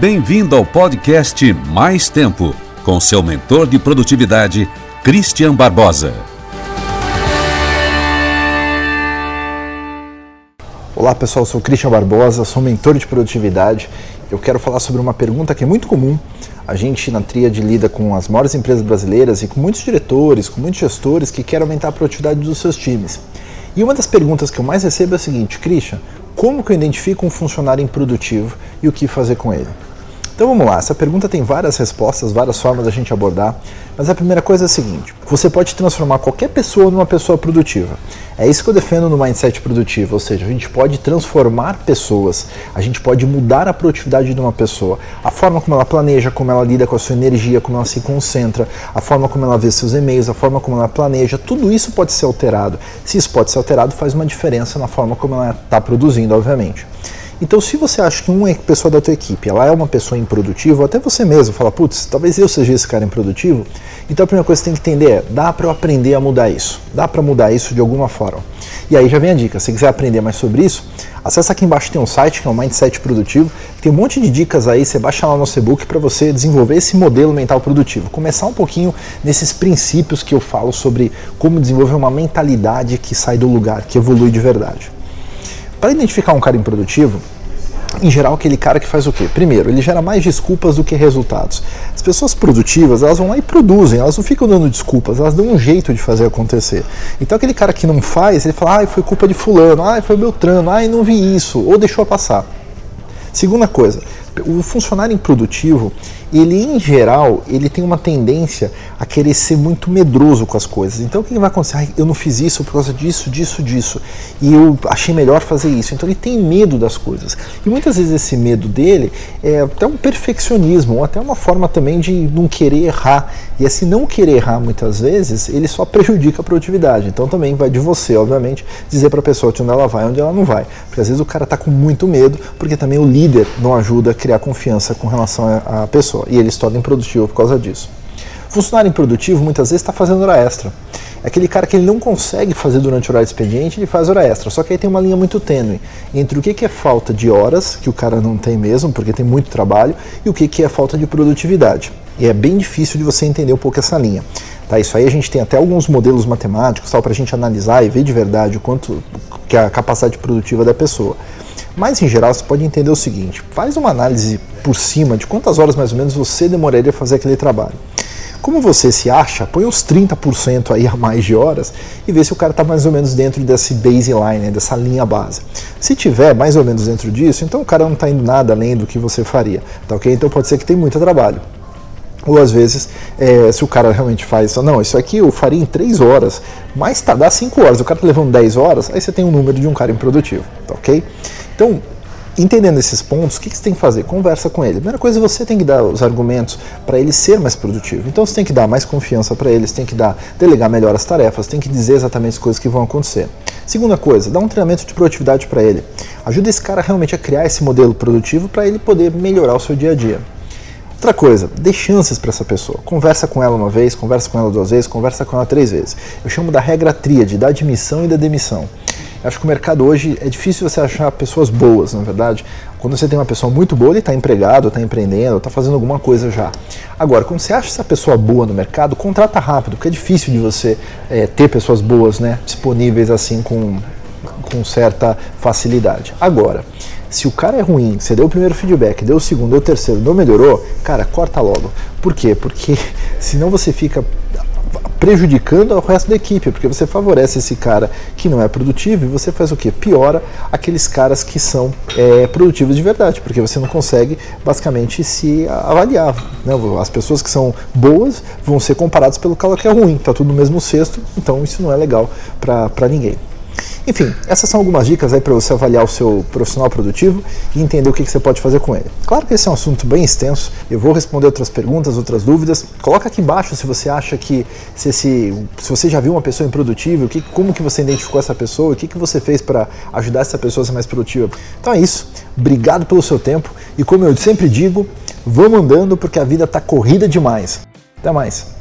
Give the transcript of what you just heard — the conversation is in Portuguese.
Bem-vindo ao podcast Mais Tempo, com seu mentor de produtividade, Christian Barbosa. Olá pessoal, sou Christian Barbosa, sou mentor de produtividade. Eu quero falar sobre uma pergunta que é muito comum. A gente na Tríade lida com as maiores empresas brasileiras e com muitos diretores, com muitos gestores que querem aumentar a produtividade dos seus times. E uma das perguntas que eu mais recebo é a seguinte, Christian, como que eu identifico um funcionário improdutivo e o que fazer com ele? Então vamos lá, essa pergunta tem várias respostas, várias formas da gente abordar, mas a primeira coisa é a seguinte: você pode transformar qualquer pessoa numa pessoa produtiva. É isso que eu defendo no mindset produtivo, ou seja, a gente pode transformar pessoas, a gente pode mudar a produtividade de uma pessoa, a forma como ela planeja, como ela lida com a sua energia, como ela se concentra, a forma como ela vê seus e-mails, a forma como ela planeja, tudo isso pode ser alterado. Se isso pode ser alterado, faz uma diferença na forma como ela está produzindo, obviamente. Então, se você acha que uma pessoa da tua equipe ela é uma pessoa improdutiva, ou até você mesmo fala, putz, talvez eu seja esse cara improdutivo, então a primeira coisa que você tem que entender é, dá para eu aprender a mudar isso? Dá para mudar isso de alguma forma? E aí já vem a dica, se quiser aprender mais sobre isso, acessa aqui embaixo tem um site que é o Mindset Produtivo, tem um monte de dicas aí, você baixa lá no nosso e-book para você desenvolver esse modelo mental produtivo, começar um pouquinho nesses princípios que eu falo sobre como desenvolver uma mentalidade que sai do lugar, que evolui de verdade. Para identificar um cara improdutivo, em geral, aquele cara que faz o quê? Primeiro, ele gera mais desculpas do que resultados. As pessoas produtivas, elas vão lá e produzem, elas não ficam dando desculpas, elas dão um jeito de fazer acontecer. Então, aquele cara que não faz, ele fala, ah, foi culpa de fulano, ah, foi Beltrano, ah, não vi isso, ou deixou passar. Segunda coisa, o funcionário improdutivo, ele em geral, ele tem uma tendência a querer ser muito medroso com as coisas. Então o que vai acontecer? Ah, eu não fiz isso por causa disso, disso, disso. E eu achei melhor fazer isso. Então ele tem medo das coisas. E muitas vezes esse medo dele é até um perfeccionismo, ou até uma forma também de não querer errar. E esse não querer errar muitas vezes, ele só prejudica a produtividade. Então também vai de você, obviamente, dizer para a pessoa onde ela vai, onde ela não vai. Porque às vezes o cara está com muito medo, porque também o líder não ajuda criar confiança com relação à pessoa. E ele se torna improdutivo por causa disso. Funcionário improdutivo muitas vezes está fazendo hora extra. É aquele cara que ele não consegue fazer durante o horário expediente, ele faz hora extra. Só que aí tem uma linha muito tênue entre o que é falta de horas, que o cara não tem mesmo, porque tem muito trabalho, e o que é falta de produtividade. E é bem difícil de você entender um pouco essa linha. Tá, isso aí a gente tem até alguns modelos matemáticos para a gente analisar e ver de verdade o quanto que é a capacidade produtiva da pessoa. Mas em geral você pode entender o seguinte: faz uma análise por cima de quantas horas mais ou menos você demoraria a fazer aquele trabalho. Como você se acha, põe uns 30% aí a mais de horas e vê se o cara está mais ou menos dentro desse baseline, né, dessa linha base. Se tiver mais ou menos dentro disso, então o cara não está indo nada além do que você faria, tá ok? Então pode ser que tem muito trabalho. Ou às vezes, é, se o cara realmente faz, não, isso aqui eu faria em 3 horas, mas tá, dá 5 horas, o cara tá levando 10 horas, aí você tem um número de um cara improdutivo, tá ok? Então, entendendo esses pontos, o que, que você tem que fazer? Conversa com ele. primeira coisa, você tem que dar os argumentos para ele ser mais produtivo. Então você tem que dar mais confiança para ele, você tem que dar, delegar melhor as tarefas, tem que dizer exatamente as coisas que vão acontecer. Segunda coisa, dá um treinamento de produtividade para ele. Ajuda esse cara realmente a criar esse modelo produtivo para ele poder melhorar o seu dia a dia. Outra coisa, dê chances para essa pessoa. Conversa com ela uma vez, conversa com ela duas vezes, conversa com ela três vezes. Eu chamo da regra tríade, da admissão e da demissão. Acho que o mercado hoje é difícil você achar pessoas boas, na verdade. Quando você tem uma pessoa muito boa, ele está empregado, está empreendendo, está fazendo alguma coisa já. Agora, quando você acha essa pessoa boa no mercado, contrata rápido, porque é difícil de você é, ter pessoas boas né, disponíveis assim com, com certa facilidade. Agora, se o cara é ruim, você deu o primeiro feedback, deu o segundo, deu o terceiro, não melhorou, cara, corta logo. Por quê? Porque senão você fica prejudicando o resto da equipe, porque você favorece esse cara que não é produtivo e você faz o que? Piora aqueles caras que são é, produtivos de verdade, porque você não consegue basicamente se avaliar. Né? As pessoas que são boas vão ser comparadas pelo cara que é ruim, está tudo no mesmo cesto, então isso não é legal para ninguém. Enfim, essas são algumas dicas aí para você avaliar o seu profissional produtivo e entender o que, que, você pode fazer com ele. Claro que esse é um assunto bem extenso, eu vou responder outras perguntas, outras dúvidas. Coloca aqui embaixo se você acha que, se, esse, se você já viu uma pessoa improdutível, que, como que você identificou essa pessoa, o que, que você fez para ajudar essa pessoa a ser mais produtiva. Então é isso, obrigado pelo seu tempo e como eu sempre digo, vamos andando porque a vida está corrida demais. Até mais!